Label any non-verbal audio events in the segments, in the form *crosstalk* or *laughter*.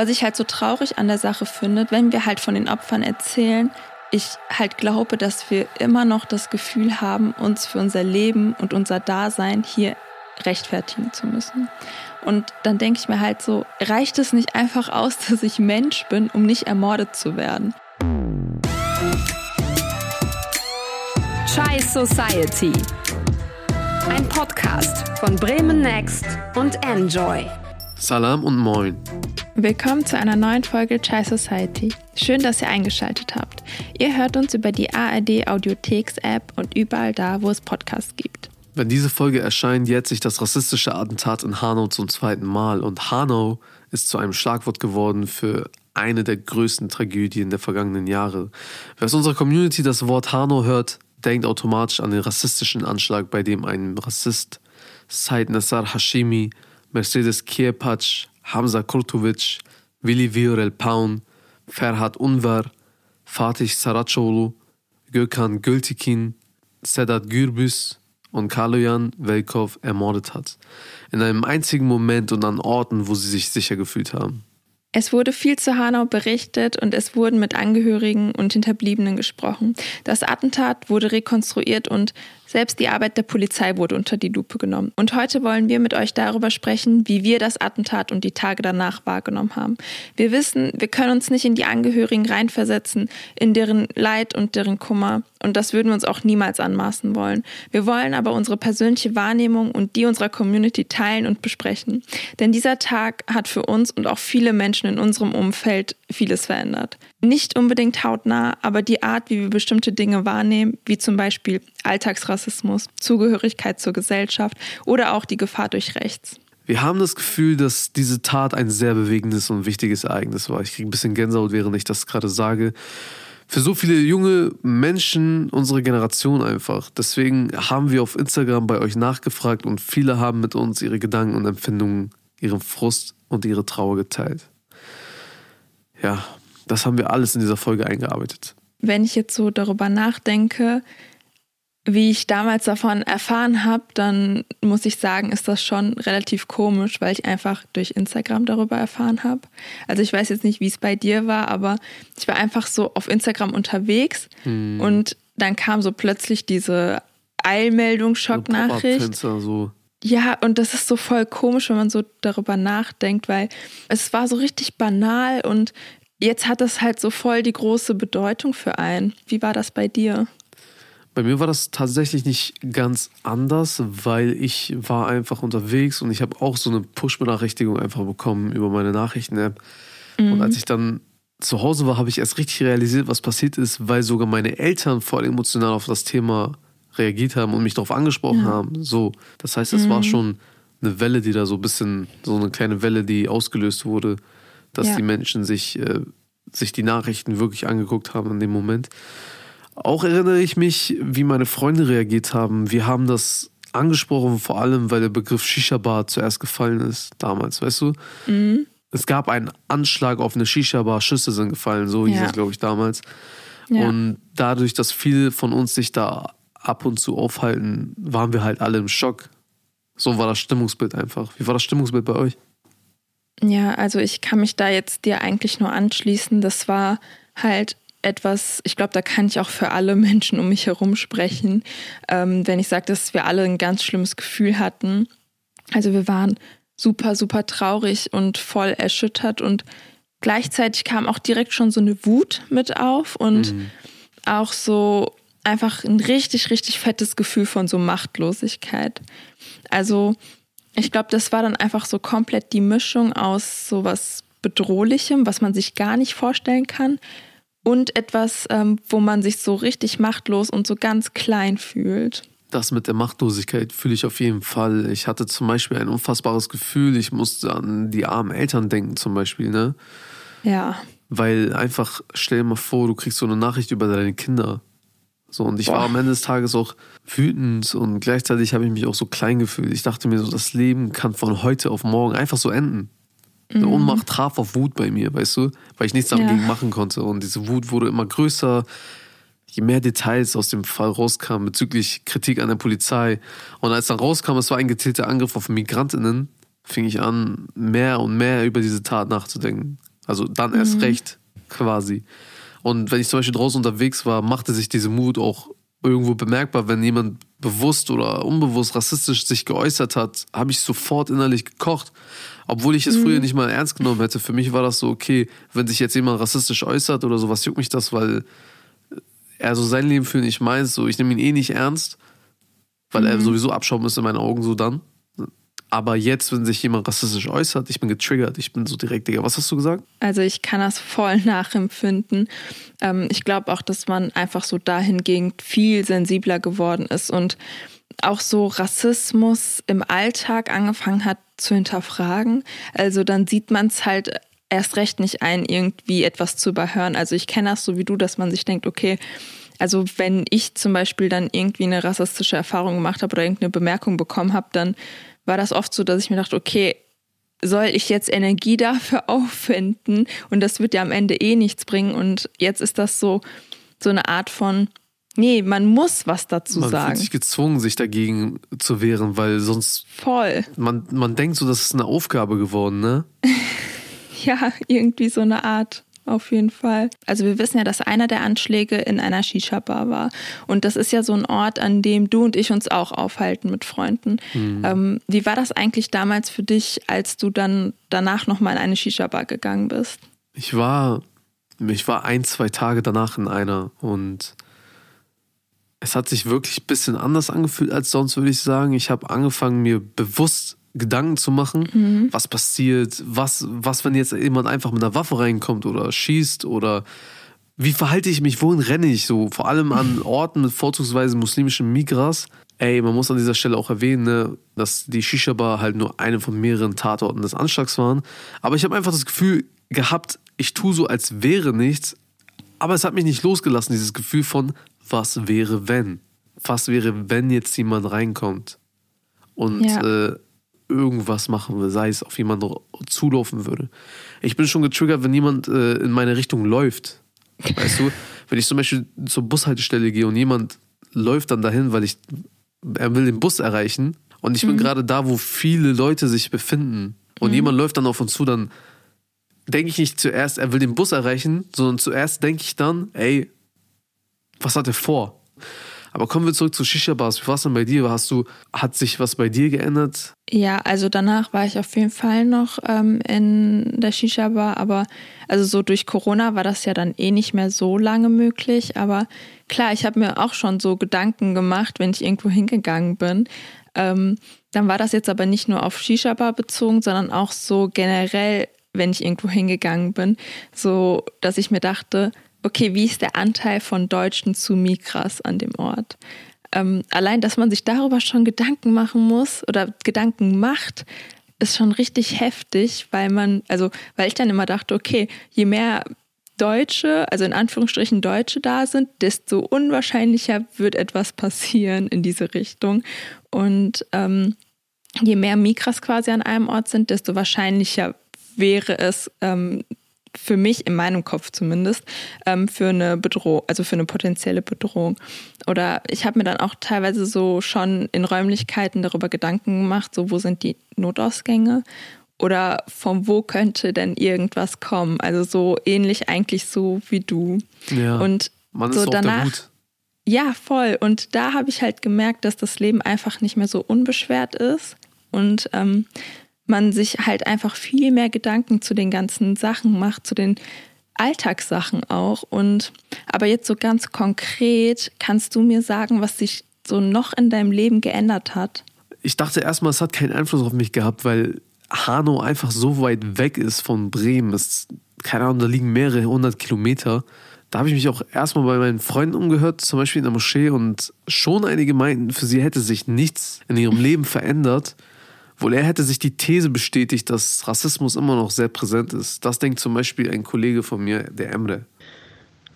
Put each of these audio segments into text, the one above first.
was ich halt so traurig an der Sache finde, wenn wir halt von den Opfern erzählen, ich halt glaube, dass wir immer noch das Gefühl haben, uns für unser Leben und unser Dasein hier rechtfertigen zu müssen. Und dann denke ich mir halt so, reicht es nicht einfach aus, *laughs* dass ich Mensch bin, um nicht ermordet zu werden? Chai Society. Ein Podcast von Bremen Next und Enjoy. Salam und Moin. Willkommen zu einer neuen Folge Chai Society. Schön, dass ihr eingeschaltet habt. Ihr hört uns über die ARD Audiotheks App und überall da, wo es Podcasts gibt. Wenn diese Folge erscheint, jährt sich das rassistische Attentat in Hanau zum zweiten Mal und Hanau ist zu einem Schlagwort geworden für eine der größten Tragödien der vergangenen Jahre. Wer aus unserer Community das Wort Hanau hört, denkt automatisch an den rassistischen Anschlag, bei dem ein Rassist, Said Nassar Hashimi, Mercedes Kiepatsch, Hamza Kurtovic, Willi Viorel Paun, Ferhat Unvar, Fatih Saracoglu, Gökhan Gültekin, Sedat Gürbüz und Kaloyan Velkov ermordet hat. In einem einzigen Moment und an Orten, wo sie sich sicher gefühlt haben. Es wurde viel zu Hanau berichtet und es wurden mit Angehörigen und Hinterbliebenen gesprochen. Das Attentat wurde rekonstruiert und selbst die Arbeit der Polizei wurde unter die Lupe genommen. Und heute wollen wir mit euch darüber sprechen, wie wir das Attentat und die Tage danach wahrgenommen haben. Wir wissen, wir können uns nicht in die Angehörigen reinversetzen, in deren Leid und deren Kummer. Und das würden wir uns auch niemals anmaßen wollen. Wir wollen aber unsere persönliche Wahrnehmung und die unserer Community teilen und besprechen. Denn dieser Tag hat für uns und auch viele Menschen in unserem Umfeld vieles verändert. Nicht unbedingt hautnah, aber die Art, wie wir bestimmte Dinge wahrnehmen, wie zum Beispiel Alltagsrassismus, Zugehörigkeit zur Gesellschaft oder auch die Gefahr durch Rechts. Wir haben das Gefühl, dass diese Tat ein sehr bewegendes und wichtiges Ereignis war. Ich kriege ein bisschen Gänsehaut, während ich das gerade sage. Für so viele junge Menschen unserer Generation einfach. Deswegen haben wir auf Instagram bei euch nachgefragt und viele haben mit uns ihre Gedanken und Empfindungen, ihren Frust und ihre Trauer geteilt. Ja, das haben wir alles in dieser Folge eingearbeitet. Wenn ich jetzt so darüber nachdenke, wie ich damals davon erfahren habe, dann muss ich sagen, ist das schon relativ komisch, weil ich einfach durch Instagram darüber erfahren habe. Also ich weiß jetzt nicht, wie es bei dir war, aber ich war einfach so auf Instagram unterwegs hm. und dann kam so plötzlich diese Eilmeldung, Schocknachricht. So. Ja, und das ist so voll komisch, wenn man so darüber nachdenkt, weil es war so richtig banal und jetzt hat das halt so voll die große Bedeutung für einen. Wie war das bei dir? Bei mir war das tatsächlich nicht ganz anders, weil ich war einfach unterwegs und ich habe auch so eine Push-Benachrichtigung einfach bekommen über meine Nachrichten-App. Mhm. Und als ich dann zu Hause war, habe ich erst richtig realisiert, was passiert ist, weil sogar meine Eltern voll emotional auf das Thema reagiert haben und mich darauf angesprochen ja. haben. So, das heißt, es mhm. war schon eine Welle, die da so ein bisschen, so eine kleine Welle, die ausgelöst wurde, dass ja. die Menschen sich, äh, sich die Nachrichten wirklich angeguckt haben in dem Moment. Auch erinnere ich mich, wie meine Freunde reagiert haben. Wir haben das angesprochen, vor allem, weil der Begriff Shisha-Bar zuerst gefallen ist, damals, weißt du? Mhm. Es gab einen Anschlag auf eine Shisha-Bar, Schüsse sind gefallen, so hieß ja. es, glaube ich, damals. Ja. Und dadurch, dass viele von uns sich da ab und zu aufhalten, waren wir halt alle im Schock. So war das Stimmungsbild einfach. Wie war das Stimmungsbild bei euch? Ja, also ich kann mich da jetzt dir eigentlich nur anschließen. Das war halt etwas, ich glaube, da kann ich auch für alle *laughs* Menschen um mich herum sprechen, ähm, wenn ich sage, dass wir alle ein ganz schlimmes Gefühl hatten. Also wir waren super, super traurig und voll erschüttert und gleichzeitig kam auch direkt schon so eine Wut mit auf und mhm. auch so einfach ein richtig, richtig fettes Gefühl von so Machtlosigkeit. Also ich glaube, das war dann einfach so komplett die Mischung aus so was Bedrohlichem, was man sich gar nicht vorstellen kann, und etwas, ähm, wo man sich so richtig machtlos und so ganz klein fühlt. Das mit der Machtlosigkeit fühle ich auf jeden Fall. Ich hatte zum Beispiel ein unfassbares Gefühl, ich musste an die armen Eltern denken, zum Beispiel, ne? Ja. Weil einfach, stell dir mal vor, du kriegst so eine Nachricht über deine Kinder. So, und ich Boah. war am Ende des Tages auch wütend und gleichzeitig habe ich mich auch so klein gefühlt. Ich dachte mir so, das Leben kann von heute auf morgen einfach so enden. Eine mhm. Ohnmacht traf auf Wut bei mir, weißt du, weil ich nichts dagegen ja. machen konnte. Und diese Wut wurde immer größer, je mehr Details aus dem Fall rauskamen bezüglich Kritik an der Polizei. Und als dann rauskam, es war ein gezielter Angriff auf MigrantInnen, fing ich an, mehr und mehr über diese Tat nachzudenken. Also dann erst mhm. recht quasi. Und wenn ich zum Beispiel draußen unterwegs war, machte sich diese Mut auch irgendwo bemerkbar, wenn jemand bewusst oder unbewusst rassistisch sich geäußert hat, habe ich sofort innerlich gekocht. Obwohl ich es mhm. früher nicht mal ernst genommen hätte. Für mich war das so, okay, wenn sich jetzt jemand rassistisch äußert oder sowas, juckt mich das, weil er so sein Leben führt, ich meins, so, ich nehme ihn eh nicht ernst, weil mhm. er sowieso abschauen müsste in meinen Augen so dann. Aber jetzt, wenn sich jemand rassistisch äußert, ich bin getriggert, ich bin so direkt, Digga, was hast du gesagt? Also ich kann das voll *laughs* nachempfinden. Ähm, ich glaube auch, dass man einfach so dahingehend viel sensibler geworden ist und auch so Rassismus im Alltag angefangen hat zu hinterfragen. Also dann sieht man es halt erst recht nicht ein, irgendwie etwas zu überhören. Also ich kenne das so wie du, dass man sich denkt, okay, also wenn ich zum Beispiel dann irgendwie eine rassistische Erfahrung gemacht habe oder irgendeine Bemerkung bekommen habe, dann war das oft so, dass ich mir dachte, okay, soll ich jetzt Energie dafür *laughs* aufwenden und das wird ja am Ende eh nichts bringen und jetzt ist das so so eine Art von nee, man muss was dazu man sagen. Man fühlt sich gezwungen, sich dagegen zu wehren, weil sonst voll. Man man denkt so, das ist eine Aufgabe geworden, ne? *laughs* ja, irgendwie so eine Art auf jeden Fall. Also wir wissen ja, dass einer der Anschläge in einer Shisha-Bar war. Und das ist ja so ein Ort, an dem du und ich uns auch aufhalten mit Freunden. Mhm. Ähm, wie war das eigentlich damals für dich, als du dann danach nochmal in eine Shisha-Bar gegangen bist? Ich war, ich war ein, zwei Tage danach in einer und es hat sich wirklich ein bisschen anders angefühlt als sonst, würde ich sagen. Ich habe angefangen, mir bewusst Gedanken zu machen, mhm. was passiert, was, was, wenn jetzt jemand einfach mit einer Waffe reinkommt oder schießt oder wie verhalte ich mich, wohin renne ich so, vor allem an *laughs* Orten mit vorzugsweise muslimischem Migras. Ey, man muss an dieser Stelle auch erwähnen, ne, dass die Shisha-Bar halt nur eine von mehreren Tatorten des Anschlags waren. Aber ich habe einfach das Gefühl gehabt, ich tue so, als wäre nichts. Aber es hat mich nicht losgelassen, dieses Gefühl von, was wäre, wenn? Was wäre, wenn jetzt jemand reinkommt? Und ja. äh, irgendwas machen würde, sei es auf jemanden zulaufen würde. Ich bin schon getriggert, wenn jemand äh, in meine Richtung läuft. Weißt du, wenn ich zum Beispiel zur Bushaltestelle gehe und jemand läuft dann dahin, weil ich, er will den Bus erreichen und ich mhm. bin gerade da, wo viele Leute sich befinden und mhm. jemand läuft dann auf uns zu, dann denke ich nicht zuerst, er will den Bus erreichen, sondern zuerst denke ich dann, ey, was hat er vor? Aber kommen wir zurück zu Shisha-Bars. Wie war es denn bei dir? Hast du, hat sich was bei dir geändert? Ja, also danach war ich auf jeden Fall noch ähm, in der Shisha-Bar, aber also so durch Corona war das ja dann eh nicht mehr so lange möglich. Aber klar, ich habe mir auch schon so Gedanken gemacht, wenn ich irgendwo hingegangen bin. Ähm, dann war das jetzt aber nicht nur auf Shisha-Bar bezogen, sondern auch so generell, wenn ich irgendwo hingegangen bin, so dass ich mir dachte, okay, wie ist der Anteil von Deutschen zu Migras an dem Ort? Ähm, allein, dass man sich darüber schon Gedanken machen muss oder Gedanken macht, ist schon richtig heftig, weil man, also, weil ich dann immer dachte, okay, je mehr Deutsche, also in Anführungsstrichen Deutsche da sind, desto unwahrscheinlicher wird etwas passieren in diese Richtung. Und ähm, je mehr Migras quasi an einem Ort sind, desto wahrscheinlicher wäre es, ähm, für mich, in meinem Kopf zumindest, ähm, für eine Bedrohung, also für eine potenzielle Bedrohung. Oder ich habe mir dann auch teilweise so schon in Räumlichkeiten darüber Gedanken gemacht, so wo sind die Notausgänge oder von wo könnte denn irgendwas kommen. Also so ähnlich eigentlich so wie du. Ja, und man so ist danach. Ja, voll. Und da habe ich halt gemerkt, dass das Leben einfach nicht mehr so unbeschwert ist. Und ähm, man sich halt einfach viel mehr Gedanken zu den ganzen Sachen macht, zu den Alltagssachen auch. Und aber jetzt so ganz konkret, kannst du mir sagen, was sich so noch in deinem Leben geändert hat? Ich dachte erstmal, es hat keinen Einfluss auf mich gehabt, weil Hanau einfach so weit weg ist von Bremen. Es, keine Ahnung, da liegen mehrere hundert Kilometer. Da habe ich mich auch erstmal bei meinen Freunden umgehört, zum Beispiel in der Moschee, und schon einige meinten, für sie hätte sich nichts in ihrem Leben verändert. Wohl er hätte sich die These bestätigt, dass Rassismus immer noch sehr präsent ist. Das denkt zum Beispiel ein Kollege von mir, der Emre.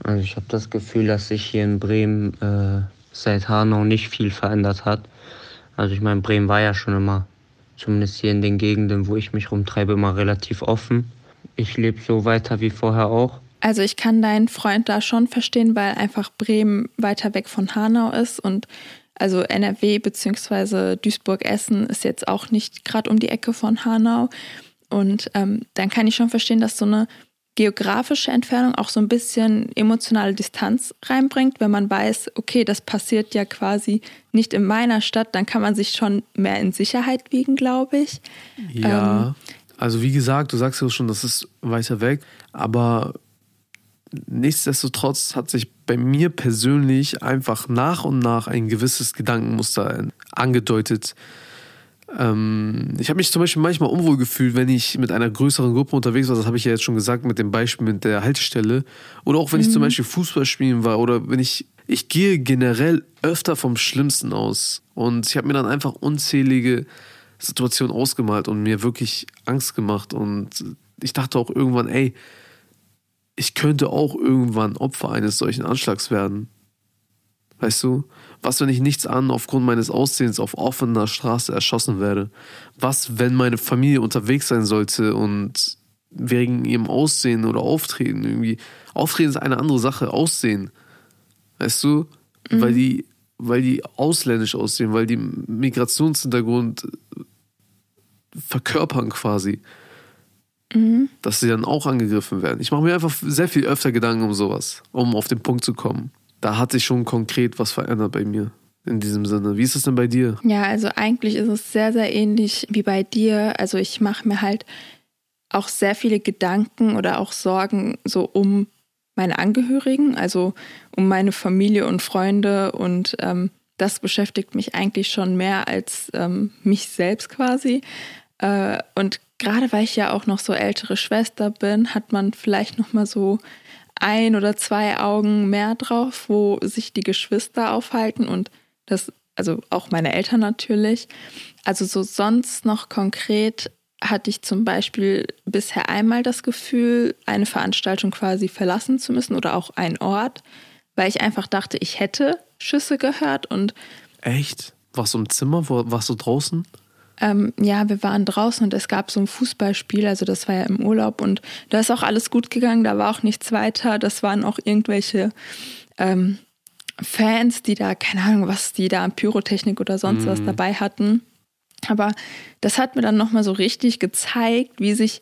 Also ich habe das Gefühl, dass sich hier in Bremen äh, seit Hanau nicht viel verändert hat. Also ich meine, Bremen war ja schon immer, zumindest hier in den Gegenden, wo ich mich rumtreibe, immer relativ offen. Ich lebe so weiter wie vorher auch. Also ich kann deinen Freund da schon verstehen, weil einfach Bremen weiter weg von Hanau ist und also NRW bzw. Duisburg-Essen ist jetzt auch nicht gerade um die Ecke von Hanau. Und ähm, dann kann ich schon verstehen, dass so eine geografische Entfernung auch so ein bisschen emotionale Distanz reinbringt, wenn man weiß, okay, das passiert ja quasi nicht in meiner Stadt, dann kann man sich schon mehr in Sicherheit wiegen, glaube ich. Ja, ähm, also wie gesagt, du sagst ja schon, das ist weiter weg, aber nichtsdestotrotz hat sich bei mir persönlich einfach nach und nach ein gewisses Gedankenmuster angedeutet, ähm, ich habe mich zum Beispiel manchmal unwohl gefühlt, wenn ich mit einer größeren Gruppe unterwegs war. Das habe ich ja jetzt schon gesagt mit dem Beispiel mit der Haltestelle. Oder auch wenn mhm. ich zum mhm. Beispiel Fußball spielen war oder wenn ich. Ich gehe generell öfter vom Schlimmsten aus. Und ich habe mir dann einfach unzählige Situationen ausgemalt und mir wirklich Angst gemacht. Und ich dachte auch irgendwann, ey, ich könnte auch irgendwann Opfer eines solchen Anschlags werden. Weißt du? Was, wenn ich nichts an aufgrund meines Aussehens auf offener Straße erschossen werde? Was, wenn meine Familie unterwegs sein sollte und wegen ihrem Aussehen oder Auftreten irgendwie. Auftreten ist eine andere Sache, Aussehen. Weißt du? Mhm. Weil die, weil die ausländisch aussehen, weil die Migrationshintergrund verkörpern quasi. Mhm. Dass sie dann auch angegriffen werden. Ich mache mir einfach sehr viel öfter Gedanken um sowas, um auf den Punkt zu kommen da hat sich schon konkret was verändert bei mir in diesem Sinne. Wie ist es denn bei dir? Ja, also eigentlich ist es sehr, sehr ähnlich wie bei dir. Also ich mache mir halt auch sehr viele Gedanken oder auch Sorgen so um meine Angehörigen, also um meine Familie und Freunde und ähm, das beschäftigt mich eigentlich schon mehr als ähm, mich selbst quasi. Äh, und gerade weil ich ja auch noch so ältere Schwester bin, hat man vielleicht noch mal so ein oder zwei Augen mehr drauf, wo sich die Geschwister aufhalten und das, also auch meine Eltern natürlich. Also so sonst noch konkret hatte ich zum Beispiel bisher einmal das Gefühl, eine Veranstaltung quasi verlassen zu müssen oder auch einen Ort, weil ich einfach dachte, ich hätte Schüsse gehört und. Echt? Warst du im Zimmer? Warst du draußen? Ähm, ja, wir waren draußen und es gab so ein Fußballspiel, also das war ja im Urlaub und da ist auch alles gut gegangen, da war auch nichts weiter. Das waren auch irgendwelche ähm, Fans, die da, keine Ahnung, was die da an Pyrotechnik oder sonst mm. was mhm. dabei hatten. Aber das hat mir dann nochmal so richtig gezeigt, wie sich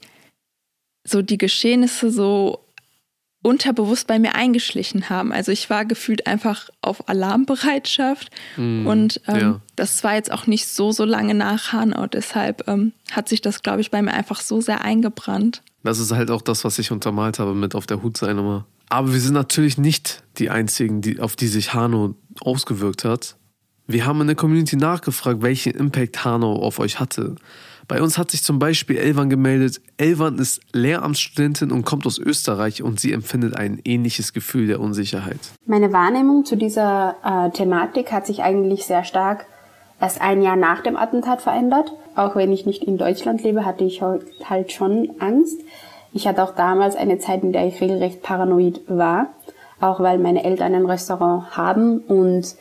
so die Geschehnisse so unterbewusst bei mir eingeschlichen haben. Also ich war gefühlt einfach auf Alarmbereitschaft mm, und ähm, ja. das war jetzt auch nicht so, so lange nach Hanau. Deshalb ähm, hat sich das, glaube ich, bei mir einfach so sehr eingebrannt. Das ist halt auch das, was ich untermalt habe mit auf der Hut sein immer. Aber wir sind natürlich nicht die Einzigen, die, auf die sich Hanau ausgewirkt hat. Wir haben in der Community nachgefragt, welchen Impact Hanau auf euch hatte. Bei uns hat sich zum Beispiel Elvan gemeldet. Elvan ist Lehramtsstudentin und kommt aus Österreich und sie empfindet ein ähnliches Gefühl der Unsicherheit. Meine Wahrnehmung zu dieser äh, Thematik hat sich eigentlich sehr stark erst ein Jahr nach dem Attentat verändert. Auch wenn ich nicht in Deutschland lebe, hatte ich halt schon Angst. Ich hatte auch damals eine Zeit, in der ich regelrecht paranoid war, auch weil meine Eltern ein Restaurant haben und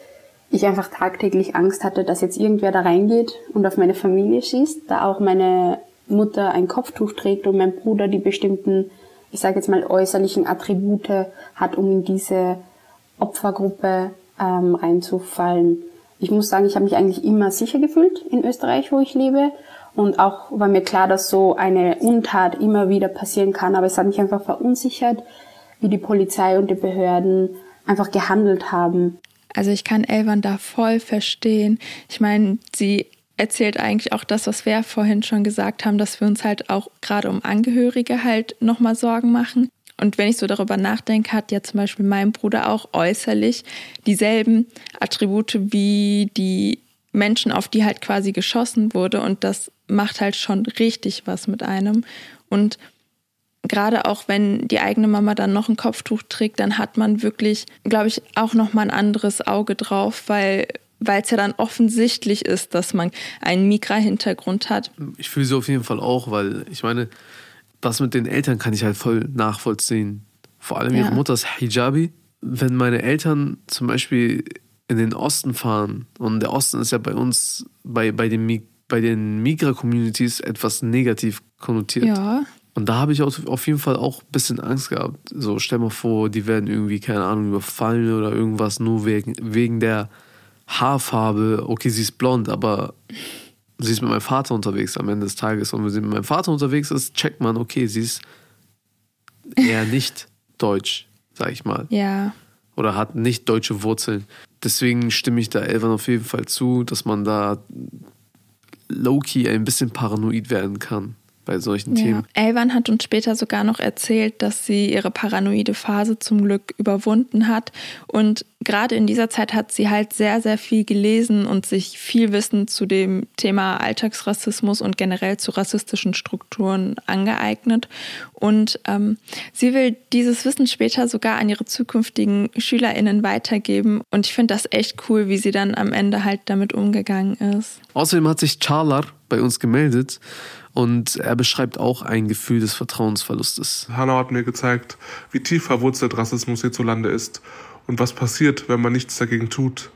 ich einfach tagtäglich Angst hatte, dass jetzt irgendwer da reingeht und auf meine Familie schießt, da auch meine Mutter ein Kopftuch trägt und mein Bruder die bestimmten, ich sage jetzt mal äußerlichen Attribute hat, um in diese Opfergruppe ähm, reinzufallen. Ich muss sagen, ich habe mich eigentlich immer sicher gefühlt in Österreich, wo ich lebe. Und auch war mir klar, dass so eine Untat immer wieder passieren kann. Aber es hat mich einfach verunsichert, wie die Polizei und die Behörden einfach gehandelt haben. Also ich kann Elvan da voll verstehen. Ich meine, sie erzählt eigentlich auch das, was wir vorhin schon gesagt haben, dass wir uns halt auch gerade um Angehörige halt nochmal Sorgen machen. Und wenn ich so darüber nachdenke, hat ja zum Beispiel mein Bruder auch äußerlich dieselben Attribute wie die Menschen, auf die halt quasi geschossen wurde. Und das macht halt schon richtig was mit einem. Und gerade auch wenn die eigene Mama dann noch ein Kopftuch trägt, dann hat man wirklich, glaube ich, auch noch mal ein anderes Auge drauf, weil weil es ja dann offensichtlich ist, dass man einen Migra-Hintergrund hat. Ich fühle sie auf jeden Fall auch, weil ich meine, das mit den Eltern kann ich halt voll nachvollziehen. Vor allem ihre ja. Mutter ist Hijabi. Wenn meine Eltern zum Beispiel in den Osten fahren, und der Osten ist ja bei uns, bei, bei den, bei den Migra-Communities etwas negativ konnotiert. Ja. Und da habe ich auf jeden Fall auch ein bisschen Angst gehabt. So, stell mal vor, die werden irgendwie, keine Ahnung, überfallen oder irgendwas, nur wegen, wegen der Haarfarbe. Okay, sie ist blond, aber sie ist mit meinem Vater unterwegs am Ende des Tages. Und wenn sie mit meinem Vater unterwegs ist, checkt man, okay, sie ist eher *laughs* nicht deutsch, sag ich mal. Ja. Oder hat nicht deutsche Wurzeln. Deswegen stimme ich da Elvan auf jeden Fall zu, dass man da low-key ein bisschen paranoid werden kann bei solchen ja. Themen. Elvan hat uns später sogar noch erzählt, dass sie ihre paranoide Phase zum Glück überwunden hat. Und gerade in dieser Zeit hat sie halt sehr, sehr viel gelesen und sich viel Wissen zu dem Thema Alltagsrassismus und generell zu rassistischen Strukturen angeeignet. Und ähm, sie will dieses Wissen später sogar an ihre zukünftigen SchülerInnen weitergeben. Und ich finde das echt cool, wie sie dann am Ende halt damit umgegangen ist. Außerdem hat sich Charlar bei uns gemeldet und er beschreibt auch ein Gefühl des Vertrauensverlustes. Hanau hat mir gezeigt, wie tief verwurzelt Rassismus hierzulande ist und was passiert, wenn man nichts dagegen tut.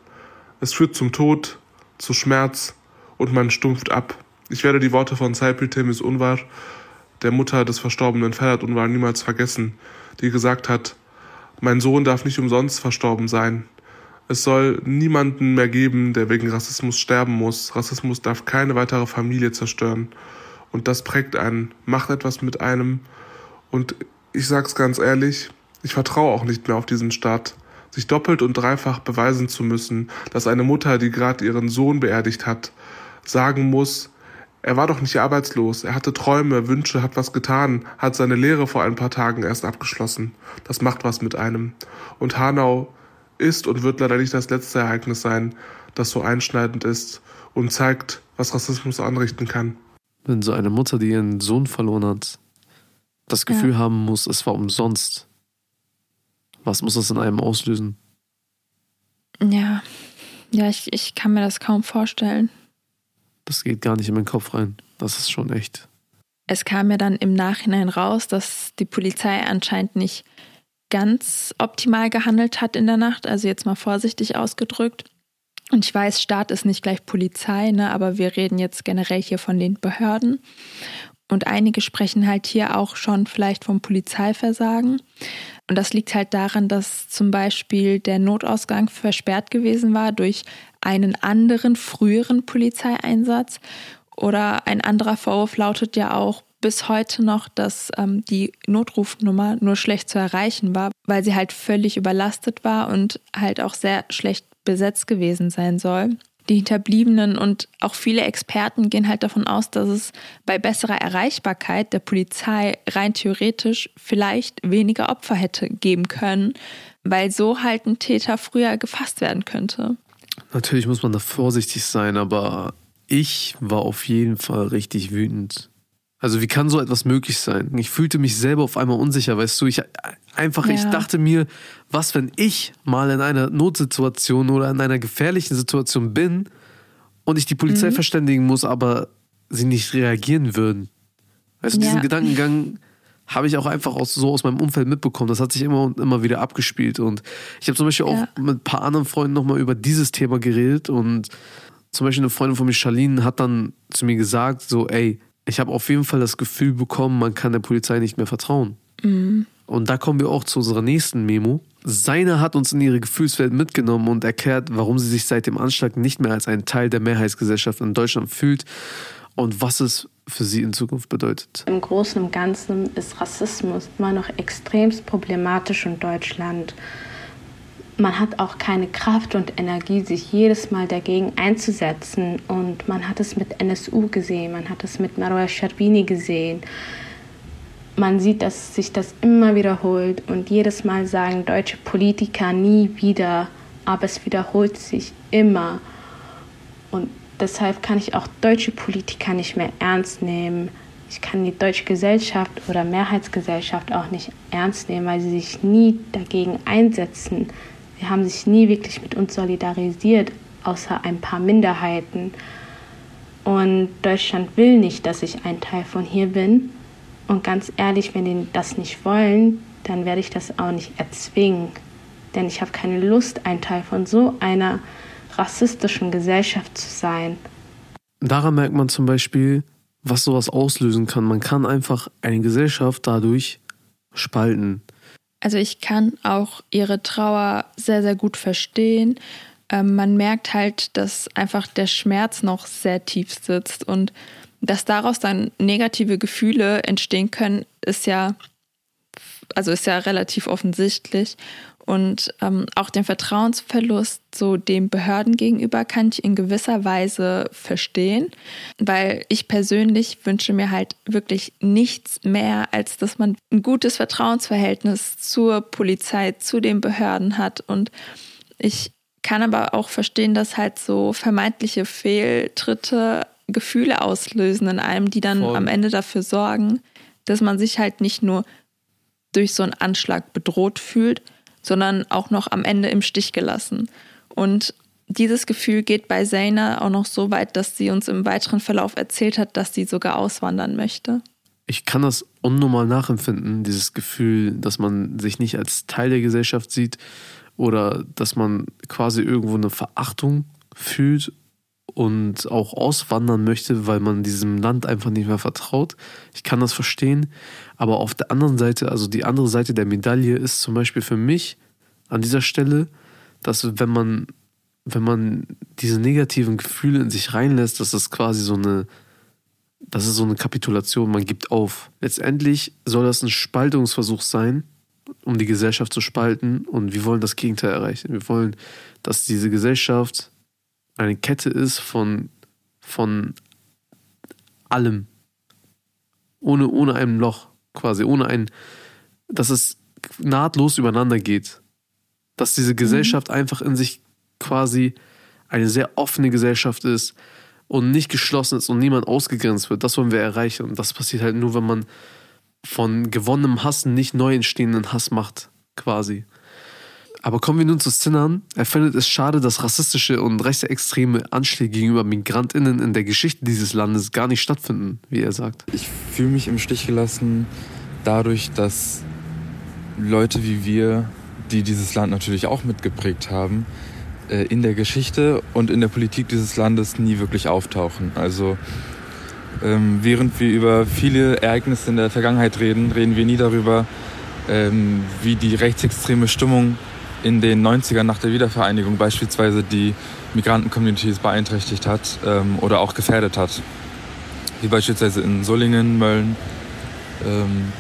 Es führt zum Tod, zu Schmerz und man stumpft ab. Ich werde die Worte von Saipil Temis Unvar, der Mutter des verstorbenen Ferhat Unvar, niemals vergessen, die gesagt hat, mein Sohn darf nicht umsonst verstorben sein. Es soll niemanden mehr geben, der wegen Rassismus sterben muss. Rassismus darf keine weitere Familie zerstören und das prägt einen, macht etwas mit einem. Und ich sag's ganz ehrlich, ich vertraue auch nicht mehr auf diesen Staat. Sich doppelt und dreifach beweisen zu müssen, dass eine Mutter, die gerade ihren Sohn beerdigt hat, sagen muss, er war doch nicht arbeitslos, er hatte Träume, Wünsche, hat was getan, hat seine Lehre vor ein paar Tagen erst abgeschlossen. Das macht was mit einem. Und Hanau ist und wird leider nicht das letzte Ereignis sein, das so einschneidend ist und zeigt, was Rassismus anrichten kann wenn so eine Mutter, die ihren Sohn verloren hat, das Gefühl ja. haben muss, es war umsonst. Was muss das in einem auslösen? Ja, ja, ich, ich kann mir das kaum vorstellen. Das geht gar nicht in meinen Kopf rein. Das ist schon echt. Es kam ja dann im Nachhinein raus, dass die Polizei anscheinend nicht ganz optimal gehandelt hat in der Nacht, also jetzt mal vorsichtig ausgedrückt. Und ich weiß, Staat ist nicht gleich Polizei, ne, aber wir reden jetzt generell hier von den Behörden. Und einige sprechen halt hier auch schon vielleicht vom Polizeiversagen. Und das liegt halt daran, dass zum Beispiel der Notausgang versperrt gewesen war durch einen anderen, früheren Polizeieinsatz. Oder ein anderer Vorwurf lautet ja auch bis heute noch, dass ähm, die Notrufnummer nur schlecht zu erreichen war, weil sie halt völlig überlastet war und halt auch sehr schlecht besetzt gewesen sein soll. Die Hinterbliebenen und auch viele Experten gehen halt davon aus, dass es bei besserer Erreichbarkeit der Polizei rein theoretisch vielleicht weniger Opfer hätte geben können, weil so halt ein Täter früher gefasst werden könnte. Natürlich muss man da vorsichtig sein, aber ich war auf jeden Fall richtig wütend. Also wie kann so etwas möglich sein? Ich fühlte mich selber auf einmal unsicher, weißt du, ich einfach, ja. ich dachte mir, was, wenn ich mal in einer Notsituation oder in einer gefährlichen Situation bin und ich die Polizei mhm. verständigen muss, aber sie nicht reagieren würden. Also ja. diesen Gedankengang habe ich auch einfach aus, so aus meinem Umfeld mitbekommen. Das hat sich immer und immer wieder abgespielt. Und ich habe zum Beispiel auch mit ein paar anderen Freunden nochmal über dieses Thema geredet. Und zum Beispiel eine Freundin von mir, Charlene, hat dann zu mir gesagt, so, ey, ich habe auf jeden Fall das Gefühl bekommen, man kann der Polizei nicht mehr vertrauen. Mhm. Und da kommen wir auch zu unserer nächsten Memo. Seine hat uns in ihre Gefühlswelt mitgenommen und erklärt, warum sie sich seit dem Anschlag nicht mehr als ein Teil der Mehrheitsgesellschaft in Deutschland fühlt und was es für sie in Zukunft bedeutet. Im Großen und Ganzen ist Rassismus immer noch extremst problematisch in Deutschland man hat auch keine Kraft und Energie, sich jedes Mal dagegen einzusetzen. Und man hat es mit NSU gesehen, man hat es mit Marwa Scherbini gesehen. Man sieht, dass sich das immer wiederholt und jedes Mal sagen deutsche Politiker nie wieder, aber es wiederholt sich immer. Und deshalb kann ich auch deutsche Politiker nicht mehr ernst nehmen. Ich kann die deutsche Gesellschaft oder Mehrheitsgesellschaft auch nicht ernst nehmen, weil sie sich nie dagegen einsetzen. Sie haben sich nie wirklich mit uns solidarisiert, außer ein paar Minderheiten. Und Deutschland will nicht, dass ich ein Teil von hier bin. Und ganz ehrlich, wenn die das nicht wollen, dann werde ich das auch nicht erzwingen. Denn ich habe keine Lust, ein Teil von so einer rassistischen Gesellschaft zu sein. Daran merkt man zum Beispiel, was sowas auslösen kann. Man kann einfach eine Gesellschaft dadurch spalten. Also ich kann auch ihre Trauer sehr, sehr gut verstehen. Ähm, man merkt halt, dass einfach der Schmerz noch sehr tief sitzt und dass daraus dann negative Gefühle entstehen können, ist ja also ist ja relativ offensichtlich. Und ähm, auch den Vertrauensverlust so den Behörden gegenüber kann ich in gewisser Weise verstehen, weil ich persönlich wünsche mir halt wirklich nichts mehr, als dass man ein gutes Vertrauensverhältnis zur Polizei, zu den Behörden hat. Und ich kann aber auch verstehen, dass halt so vermeintliche Fehltritte Gefühle auslösen in einem, die dann Voll. am Ende dafür sorgen, dass man sich halt nicht nur durch so einen Anschlag bedroht fühlt, sondern auch noch am Ende im Stich gelassen. Und dieses Gefühl geht bei Zaina auch noch so weit, dass sie uns im weiteren Verlauf erzählt hat, dass sie sogar auswandern möchte. Ich kann das unnormal nachempfinden, dieses Gefühl, dass man sich nicht als Teil der Gesellschaft sieht oder dass man quasi irgendwo eine Verachtung fühlt und auch auswandern möchte, weil man diesem Land einfach nicht mehr vertraut. Ich kann das verstehen. Aber auf der anderen Seite, also die andere Seite der Medaille ist zum Beispiel für mich an dieser Stelle, dass wenn man, wenn man diese negativen Gefühle in sich reinlässt, dass das quasi so eine, das ist so eine Kapitulation, man gibt auf. Letztendlich soll das ein Spaltungsversuch sein, um die Gesellschaft zu spalten und wir wollen das Gegenteil erreichen. Wir wollen, dass diese Gesellschaft eine Kette ist von, von allem. Ohne, ohne ein Loch, quasi, ohne ein, dass es nahtlos übereinander geht. Dass diese mhm. Gesellschaft mhm. einfach in sich quasi eine sehr offene Gesellschaft ist und nicht geschlossen ist und niemand ausgegrenzt wird. Das wollen wir erreichen. Und das passiert halt nur, wenn man von gewonnenem Hass nicht neu entstehenden Hass macht, quasi. Aber kommen wir nun zu Sinan. Er findet es schade, dass rassistische und rechtsextreme Anschläge gegenüber MigrantInnen in der Geschichte dieses Landes gar nicht stattfinden, wie er sagt. Ich fühle mich im Stich gelassen dadurch, dass Leute wie wir, die dieses Land natürlich auch mitgeprägt haben, äh, in der Geschichte und in der Politik dieses Landes nie wirklich auftauchen. Also ähm, während wir über viele Ereignisse in der Vergangenheit reden, reden wir nie darüber, ähm, wie die rechtsextreme Stimmung in den 90ern nach der Wiedervereinigung beispielsweise die Migranten-Communities beeinträchtigt hat ähm, oder auch gefährdet hat. Wie beispielsweise in Solingen, Mölln. Ähm,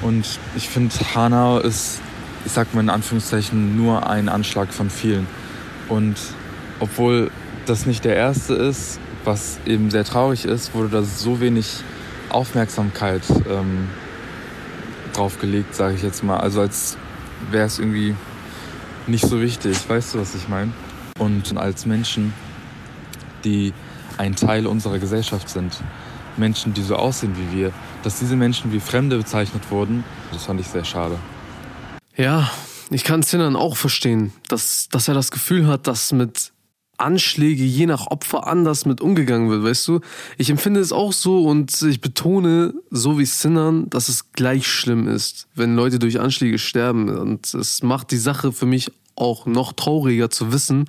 und ich finde, Hanau ist, ich sag mal in Anführungszeichen, nur ein Anschlag von vielen. Und obwohl das nicht der erste ist, was eben sehr traurig ist, wurde da so wenig Aufmerksamkeit ähm, drauf gelegt, sage ich jetzt mal. Also als wäre es irgendwie nicht so wichtig. Weißt du, was ich meine? Und als Menschen, die ein Teil unserer Gesellschaft sind, Menschen, die so aussehen wie wir, dass diese Menschen wie Fremde bezeichnet wurden, das fand ich sehr schade. Ja, ich kann Sinan auch verstehen, dass, dass er das Gefühl hat, dass mit Anschläge je nach Opfer anders mit umgegangen wird, weißt du? Ich empfinde es auch so und ich betone, so wie Sinnern, dass es gleich schlimm ist, wenn Leute durch Anschläge sterben. Und es macht die Sache für mich auch noch trauriger zu wissen,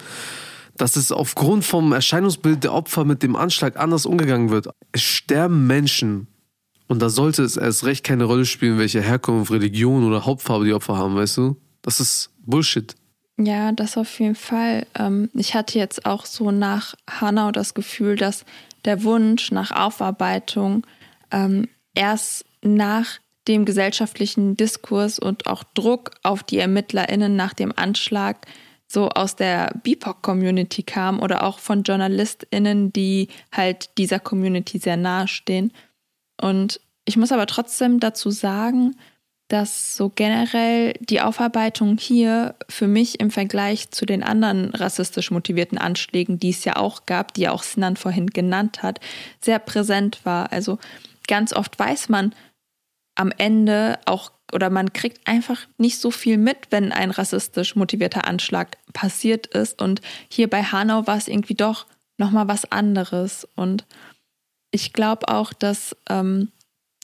dass es aufgrund vom Erscheinungsbild der Opfer mit dem Anschlag anders umgegangen wird. Es sterben Menschen. Und da sollte es erst recht keine Rolle spielen, welche Herkunft, Religion oder Hauptfarbe die Opfer haben, weißt du? Das ist Bullshit. Ja, das auf jeden Fall. Ähm, ich hatte jetzt auch so nach Hanau das Gefühl, dass der Wunsch nach Aufarbeitung ähm, erst nach dem gesellschaftlichen Diskurs und auch Druck auf die ErmittlerInnen nach dem Anschlag so aus der BIPOC-Community kam oder auch von JournalistInnen, die halt dieser Community sehr nahe stehen. Und ich muss aber trotzdem dazu sagen, dass so generell die Aufarbeitung hier für mich im Vergleich zu den anderen rassistisch motivierten Anschlägen, die es ja auch gab, die ja auch Sinan vorhin genannt hat, sehr präsent war. Also ganz oft weiß man am Ende auch oder man kriegt einfach nicht so viel mit, wenn ein rassistisch motivierter Anschlag passiert ist. Und hier bei Hanau war es irgendwie doch nochmal was anderes. Und ich glaube auch, dass ähm,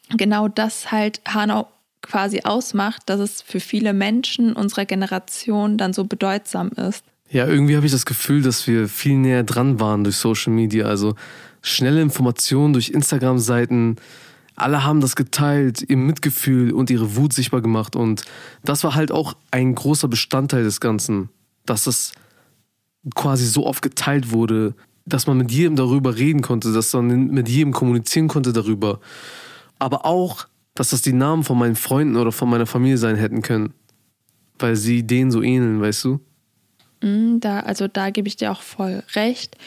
genau das halt Hanau quasi ausmacht, dass es für viele Menschen unserer Generation dann so bedeutsam ist. Ja, irgendwie habe ich das Gefühl, dass wir viel näher dran waren durch Social Media. Also schnelle Informationen durch Instagram-Seiten. Alle haben das geteilt, ihr Mitgefühl und ihre Wut sichtbar gemacht. Und das war halt auch ein großer Bestandteil des Ganzen, dass es quasi so oft geteilt wurde, dass man mit jedem darüber reden konnte, dass man mit jedem kommunizieren konnte darüber. Aber auch dass das die Namen von meinen Freunden oder von meiner Familie sein hätten können. Weil sie denen so ähneln, weißt du? Mm, da, also da gebe ich dir auch voll recht.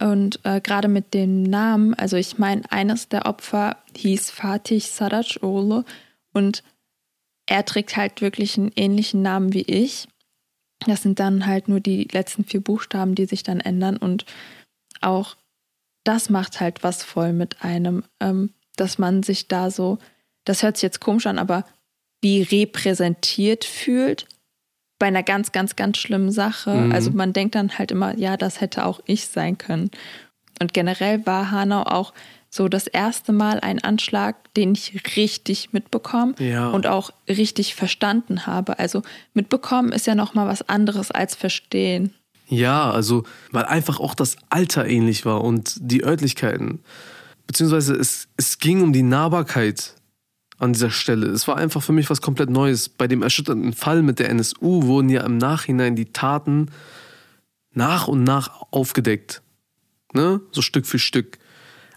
Und äh, gerade mit dem Namen, also ich meine, eines der Opfer hieß Fatih Sarac Olo und er trägt halt wirklich einen ähnlichen Namen wie ich. Das sind dann halt nur die letzten vier Buchstaben, die sich dann ändern. Und auch das macht halt was voll mit einem, ähm, dass man sich da so, das hört sich jetzt komisch an, aber wie repräsentiert fühlt bei einer ganz, ganz, ganz schlimmen Sache. Mhm. Also man denkt dann halt immer, ja, das hätte auch ich sein können. Und generell war Hanau auch so das erste Mal ein Anschlag, den ich richtig mitbekomme ja. und auch richtig verstanden habe. Also mitbekommen ist ja noch mal was anderes als verstehen. Ja, also weil einfach auch das Alter ähnlich war und die Örtlichkeiten. Beziehungsweise es, es ging um die Nahbarkeit an dieser Stelle. Es war einfach für mich was komplett Neues. Bei dem erschütternden Fall mit der NSU wurden ja im Nachhinein die Taten nach und nach aufgedeckt. Ne? So Stück für Stück.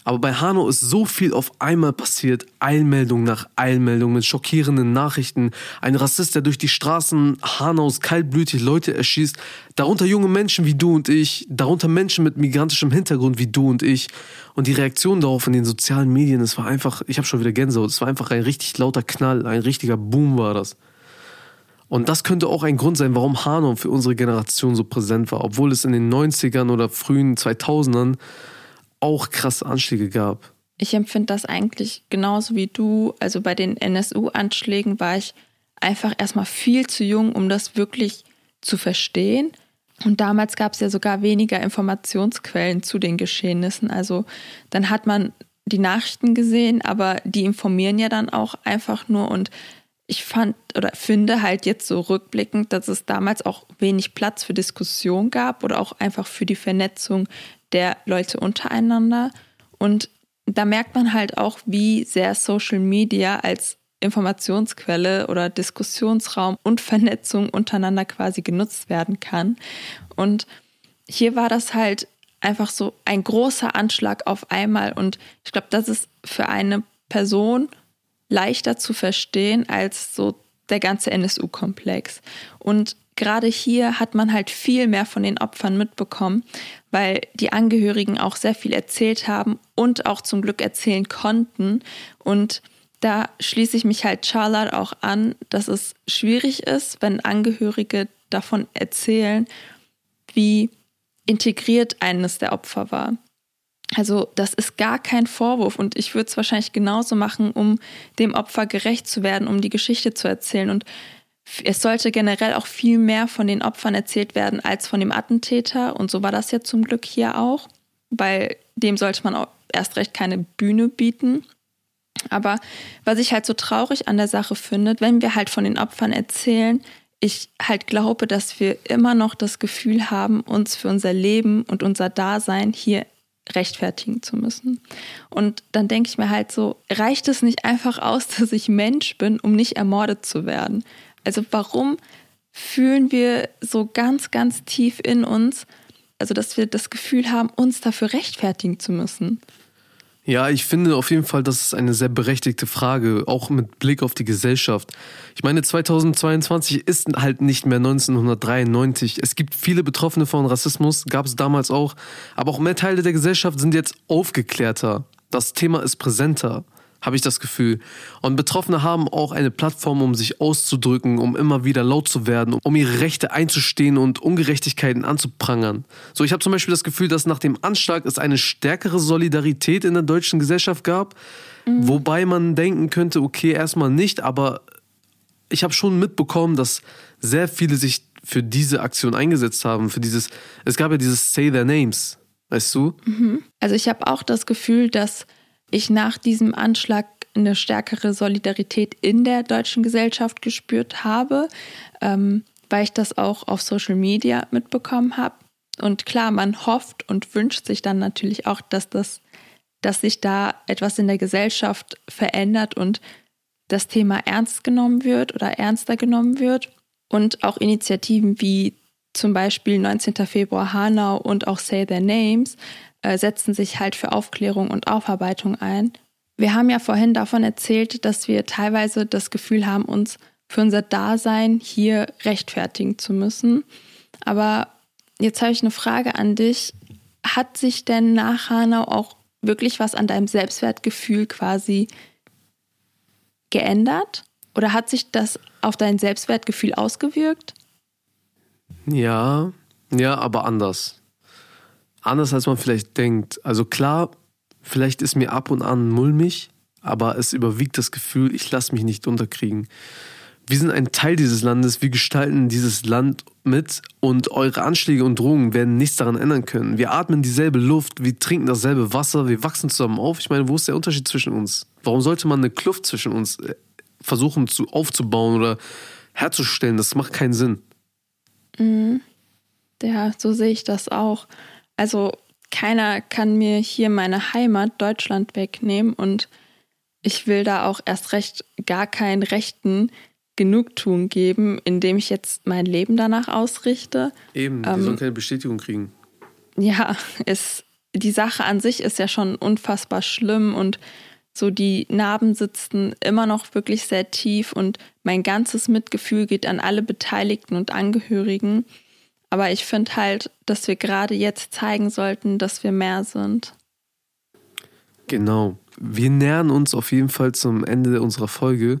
Aber bei Hanau ist so viel auf einmal passiert. Eilmeldung nach Eilmeldung mit schockierenden Nachrichten. Ein Rassist, der durch die Straßen Hanaus kaltblütig Leute erschießt. Darunter junge Menschen wie du und ich. Darunter Menschen mit migrantischem Hintergrund wie du und ich. Und die Reaktion darauf in den sozialen Medien, es war einfach, ich habe schon wieder Gänsehaut. Es war einfach ein richtig lauter Knall. Ein richtiger Boom war das. Und das könnte auch ein Grund sein, warum Hanau für unsere Generation so präsent war. Obwohl es in den 90ern oder frühen 2000ern auch krasse Anschläge gab. Ich empfinde das eigentlich genauso wie du. Also bei den NSU-Anschlägen war ich einfach erstmal viel zu jung, um das wirklich zu verstehen. Und damals gab es ja sogar weniger Informationsquellen zu den Geschehnissen. Also dann hat man die Nachrichten gesehen, aber die informieren ja dann auch einfach nur. Und ich fand oder finde halt jetzt so rückblickend, dass es damals auch wenig Platz für Diskussion gab oder auch einfach für die Vernetzung der Leute untereinander. Und da merkt man halt auch, wie sehr Social Media als Informationsquelle oder Diskussionsraum und Vernetzung untereinander quasi genutzt werden kann. Und hier war das halt einfach so ein großer Anschlag auf einmal. Und ich glaube, das ist für eine Person leichter zu verstehen als so der ganze NSU-Komplex. Und gerade hier hat man halt viel mehr von den Opfern mitbekommen, weil die Angehörigen auch sehr viel erzählt haben und auch zum Glück erzählen konnten. Und da schließe ich mich halt Charlotte auch an, dass es schwierig ist, wenn Angehörige davon erzählen, wie integriert eines der Opfer war. Also das ist gar kein Vorwurf und ich würde es wahrscheinlich genauso machen, um dem Opfer gerecht zu werden, um die Geschichte zu erzählen. Und es sollte generell auch viel mehr von den Opfern erzählt werden als von dem Attentäter. Und so war das ja zum Glück hier auch, weil dem sollte man auch erst recht keine Bühne bieten. Aber was ich halt so traurig an der Sache finde, wenn wir halt von den Opfern erzählen, ich halt glaube, dass wir immer noch das Gefühl haben, uns für unser Leben und unser Dasein hier rechtfertigen zu müssen. Und dann denke ich mir halt so, reicht es nicht einfach aus, *laughs* dass ich Mensch bin, um nicht ermordet zu werden? Also warum fühlen wir so ganz, ganz tief in uns, also dass wir das Gefühl haben, uns dafür rechtfertigen zu müssen? Ja, ich finde auf jeden Fall, das ist eine sehr berechtigte Frage, auch mit Blick auf die Gesellschaft. Ich meine, 2022 ist halt nicht mehr 1993. Es gibt viele Betroffene von Rassismus, gab es damals auch, aber auch mehr Teile der Gesellschaft sind jetzt aufgeklärter. Das Thema ist präsenter habe ich das Gefühl. Und Betroffene haben auch eine Plattform, um sich auszudrücken, um immer wieder laut zu werden, um ihre Rechte einzustehen und Ungerechtigkeiten anzuprangern. So, ich habe zum Beispiel das Gefühl, dass nach dem Anschlag es eine stärkere Solidarität in der deutschen Gesellschaft gab, mhm. wobei man denken könnte, okay, erstmal nicht, aber ich habe schon mitbekommen, dass sehr viele sich für diese Aktion eingesetzt haben, für dieses, es gab ja dieses Say Their Names, weißt du? Mhm. Also ich habe auch das Gefühl, dass ich nach diesem Anschlag eine stärkere Solidarität in der deutschen Gesellschaft gespürt habe, ähm, weil ich das auch auf Social Media mitbekommen habe. Und klar, man hofft und wünscht sich dann natürlich auch, dass das, dass sich da etwas in der Gesellschaft verändert und das Thema ernst genommen wird oder ernster genommen wird. Und auch Initiativen wie zum Beispiel 19. Februar Hanau und auch Say Their Names äh, setzen sich halt für Aufklärung und Aufarbeitung ein. Wir haben ja vorhin davon erzählt, dass wir teilweise das Gefühl haben, uns für unser Dasein hier rechtfertigen zu müssen. Aber jetzt habe ich eine Frage an dich. Hat sich denn nach Hanau auch wirklich was an deinem Selbstwertgefühl quasi geändert? Oder hat sich das auf dein Selbstwertgefühl ausgewirkt? Ja, ja, aber anders. Anders als man vielleicht denkt. Also klar, vielleicht ist mir ab und an mulmig, aber es überwiegt das Gefühl, ich lasse mich nicht unterkriegen. Wir sind ein Teil dieses Landes, wir gestalten dieses Land mit und eure Anschläge und Drohungen werden nichts daran ändern können. Wir atmen dieselbe Luft, wir trinken dasselbe Wasser, wir wachsen zusammen auf. Ich meine, wo ist der Unterschied zwischen uns? Warum sollte man eine Kluft zwischen uns äh, versuchen zu, aufzubauen oder herzustellen? Das macht keinen Sinn. Mhm. Ja, so sehe ich das auch. Also keiner kann mir hier meine Heimat Deutschland wegnehmen und ich will da auch erst recht gar keinen Rechten Genugtuung geben, indem ich jetzt mein Leben danach ausrichte. Eben, die ähm, sollen keine Bestätigung kriegen. Ja, es, die Sache an sich ist ja schon unfassbar schlimm und so die Narben sitzen immer noch wirklich sehr tief und mein ganzes Mitgefühl geht an alle Beteiligten und Angehörigen. Aber ich finde halt, dass wir gerade jetzt zeigen sollten, dass wir mehr sind. Genau. Wir nähern uns auf jeden Fall zum Ende unserer Folge.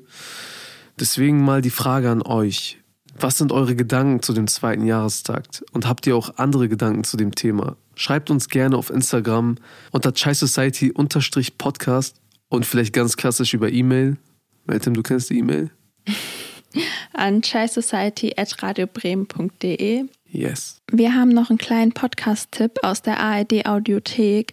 Deswegen mal die Frage an euch. Was sind eure Gedanken zu dem zweiten Jahrestag? Und habt ihr auch andere Gedanken zu dem Thema? Schreibt uns gerne auf Instagram unter Chai Society Podcast und vielleicht ganz klassisch über E-Mail. Meltem, du kennst die E-Mail? *laughs* an chaisociety.radiobremen.de. Yes. Wir haben noch einen kleinen Podcast-Tipp aus der ARD Audiothek.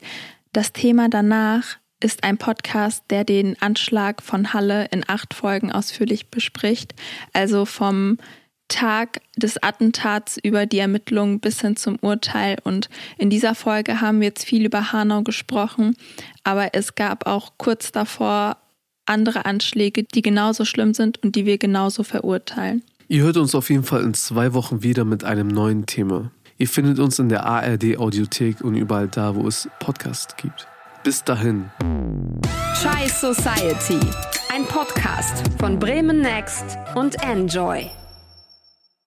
Das Thema danach ist ein Podcast, der den Anschlag von Halle in acht Folgen ausführlich bespricht. Also vom Tag des Attentats über die Ermittlungen bis hin zum Urteil. Und in dieser Folge haben wir jetzt viel über Hanau gesprochen, aber es gab auch kurz davor andere Anschläge, die genauso schlimm sind und die wir genauso verurteilen. Ihr hört uns auf jeden Fall in zwei Wochen wieder mit einem neuen Thema. Ihr findet uns in der ARD Audiothek und überall da, wo es Podcasts gibt. Bis dahin. Chai Society, ein Podcast von Bremen Next und Enjoy.